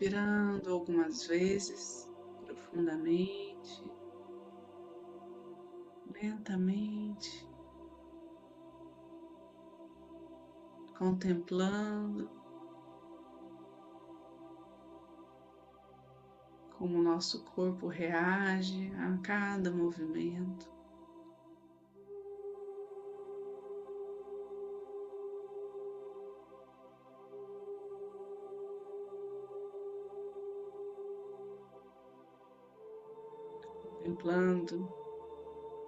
Inspirando algumas vezes profundamente, lentamente, contemplando como o nosso corpo reage a cada movimento. Contemplando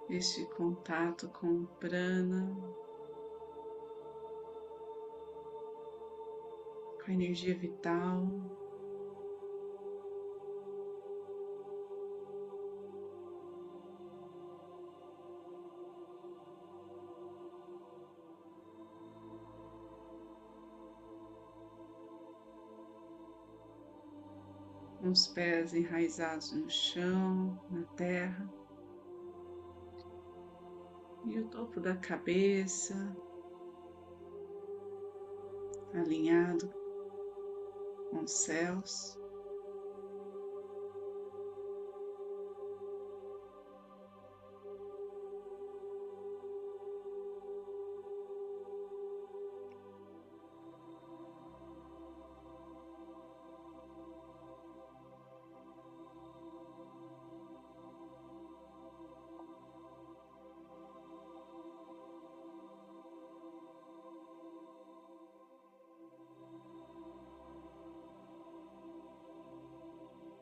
este contato com o prana, com a energia vital. Com os pés enraizados no chão, na terra, e o topo da cabeça alinhado com os céus.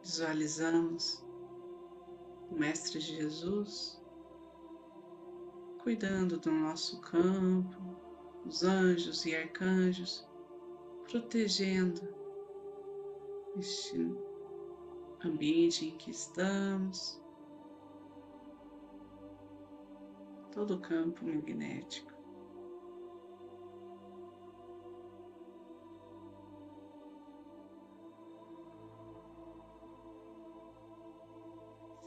Visualizamos o Mestre Jesus cuidando do nosso campo, os anjos e arcanjos protegendo este ambiente em que estamos, todo o campo magnético.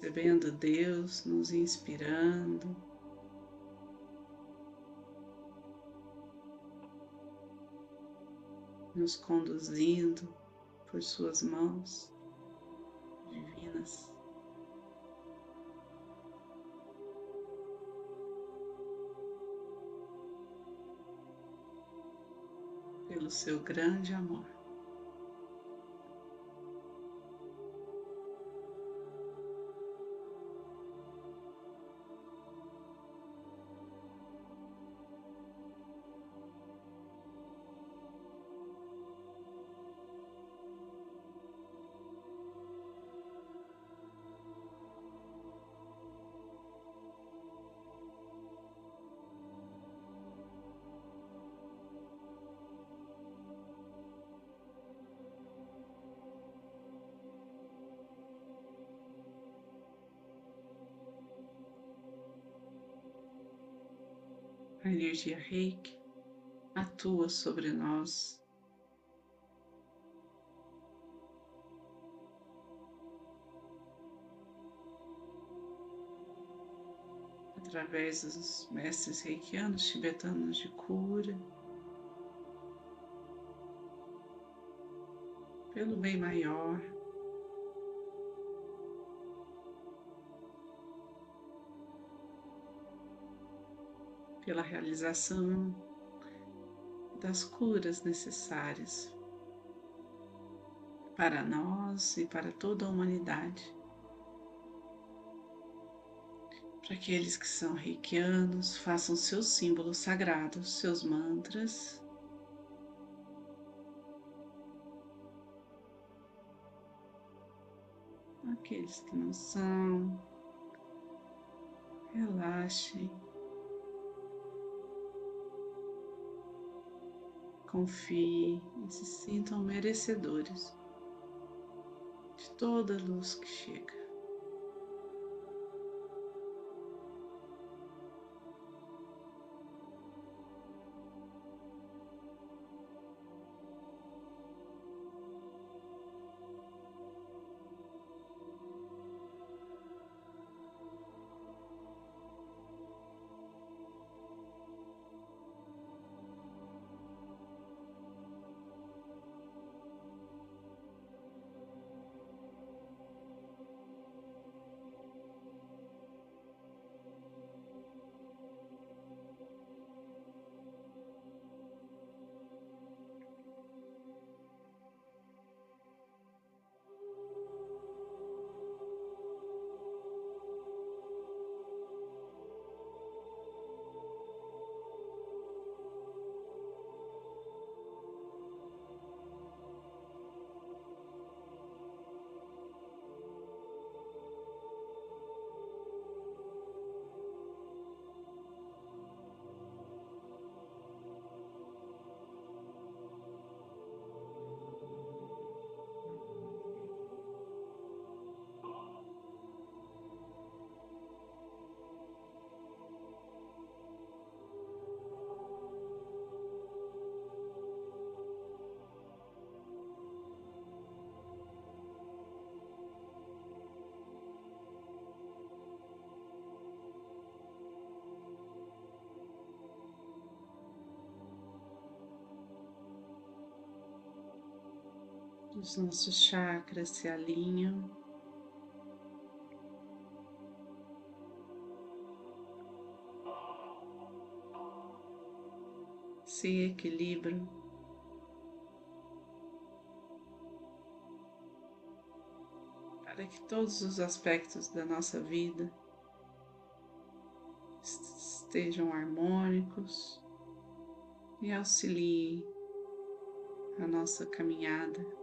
Percebendo Deus nos inspirando. Nos conduzindo por Suas mãos divinas. Pelo seu grande amor. Energia reiki atua sobre nós. Através dos mestres reikianos tibetanos de cura, pelo bem maior. Pela realização das curas necessárias para nós e para toda a humanidade. Para aqueles que são reikianos, façam seus símbolos sagrados, seus mantras. Aqueles que não são, relaxem. Confiem e se sintam merecedores de toda luz que chega. Os nossos chakras se alinham. Se equilibram. Para que todos os aspectos da nossa vida estejam harmônicos e auxiliem a nossa caminhada.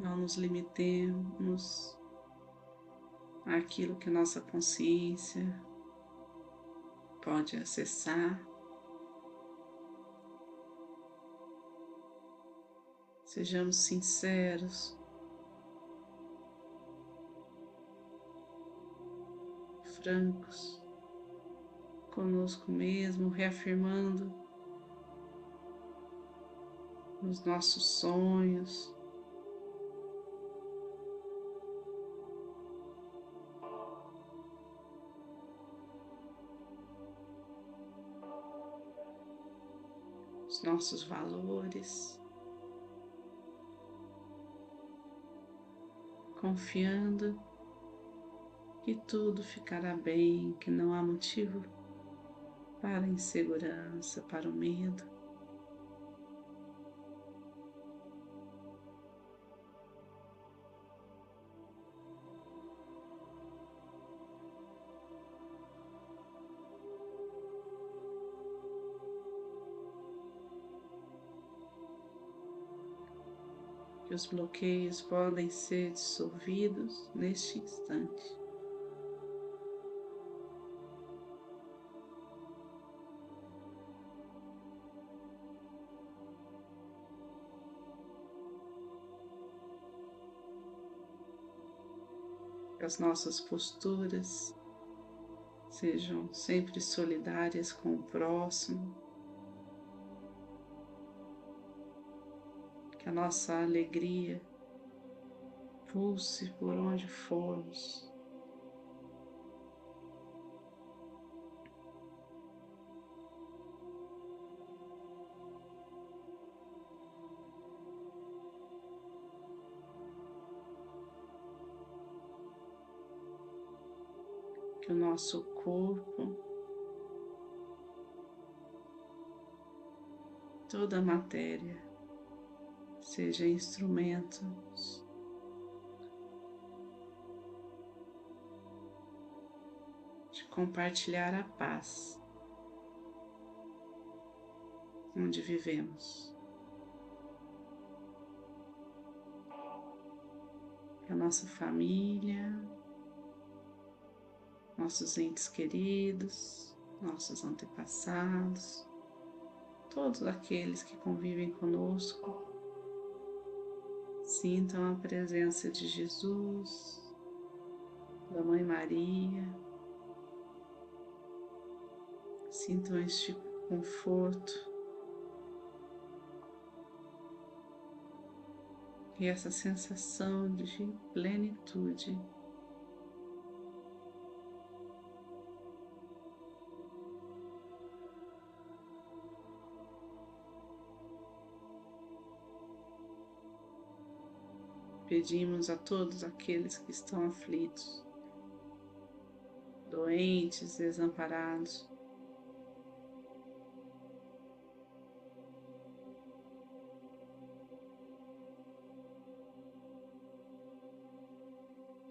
Não nos limitemos àquilo que nossa consciência pode acessar. Sejamos sinceros, francos conosco mesmo, reafirmando os nossos sonhos, nossos valores, confiando que tudo ficará bem, que não há motivo para insegurança, para o medo. Que os bloqueios podem ser dissolvidos neste instante. Que as nossas posturas sejam sempre solidárias com o próximo. A nossa alegria pulse por onde formos. Que o nosso corpo, toda a matéria, seja instrumentos de compartilhar a paz onde vivemos. A nossa família, nossos entes queridos, nossos antepassados, todos aqueles que convivem conosco Sintam a presença de Jesus, da Mãe Maria. Sintam este conforto e essa sensação de plenitude. pedimos a todos aqueles que estão aflitos, doentes, desamparados,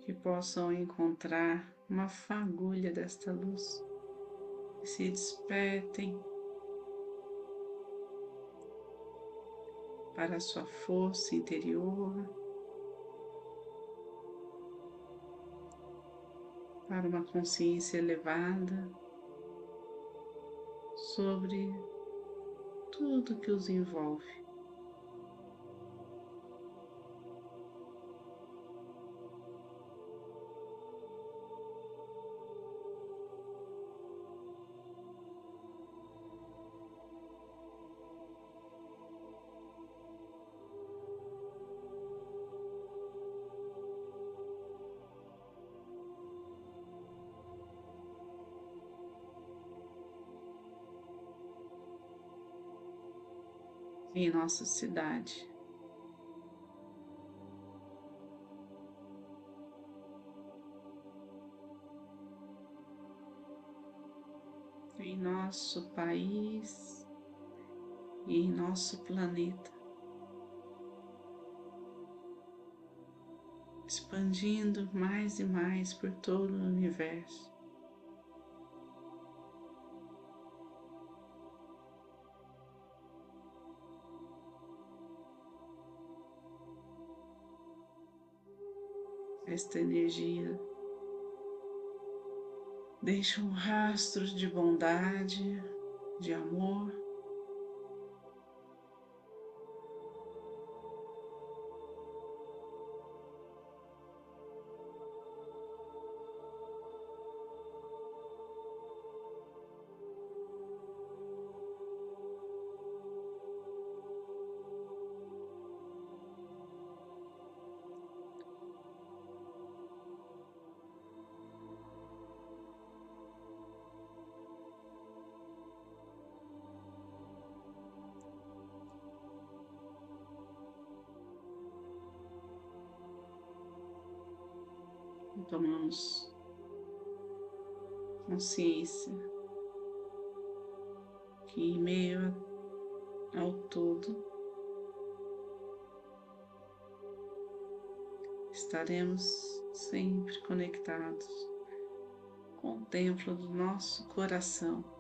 que possam encontrar uma fagulha desta luz e se despertem para a sua força interior. Para uma consciência elevada sobre tudo que os envolve. Em nossa cidade. Em nosso país e em nosso planeta, expandindo mais e mais por todo o universo. Esta energia deixa um rastro de bondade, de amor. Tomamos consciência que em meio ao todo estaremos sempre conectados com o templo do nosso coração.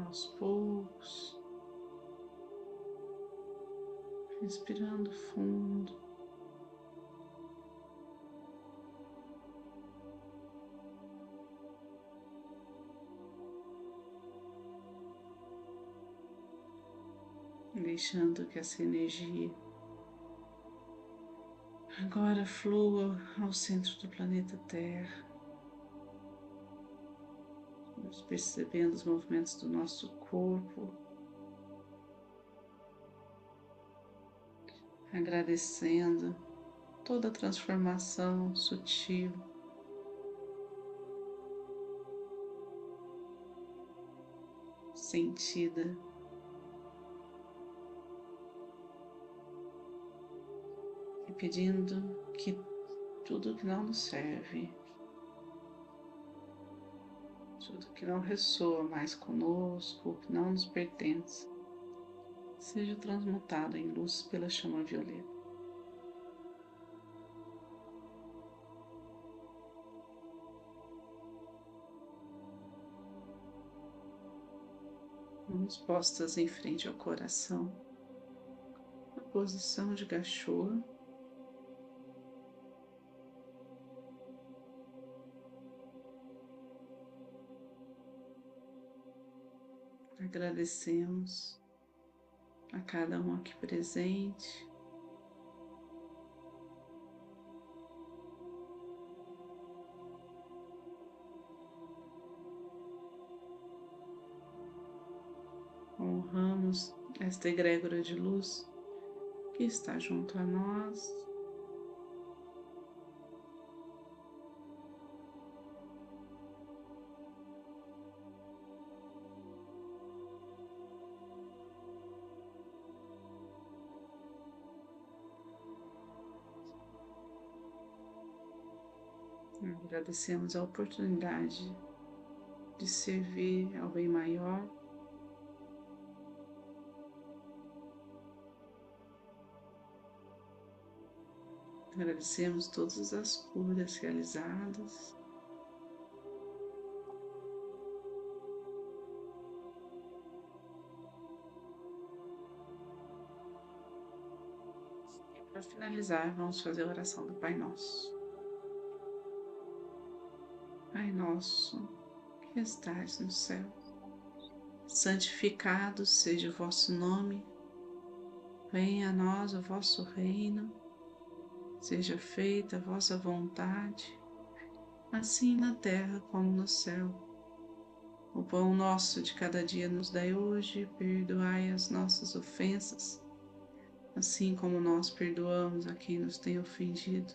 Aos poucos, respirando fundo. Deixando que essa energia agora flua ao centro do planeta Terra. Vamos percebendo os movimentos do nosso corpo. Agradecendo toda a transformação sutil. Sentida. E pedindo que tudo que não nos serve tudo que não ressoa mais conosco, que não nos pertence, seja transmutado em luz pela chama violeta. Mãos postas em frente ao coração, na posição de gachoa. Agradecemos a cada um aqui presente. Honramos esta egrégora de luz que está junto a nós. Agradecemos a oportunidade de servir ao bem maior. Agradecemos todas as curas realizadas. Para finalizar, vamos fazer a oração do Pai Nosso. Pai Nosso, que estais no céu, santificado seja o vosso nome, venha a nós o vosso reino, seja feita a vossa vontade, assim na terra como no céu. O pão nosso de cada dia nos dai hoje, perdoai as nossas ofensas assim como nós perdoamos a quem nos tem ofendido.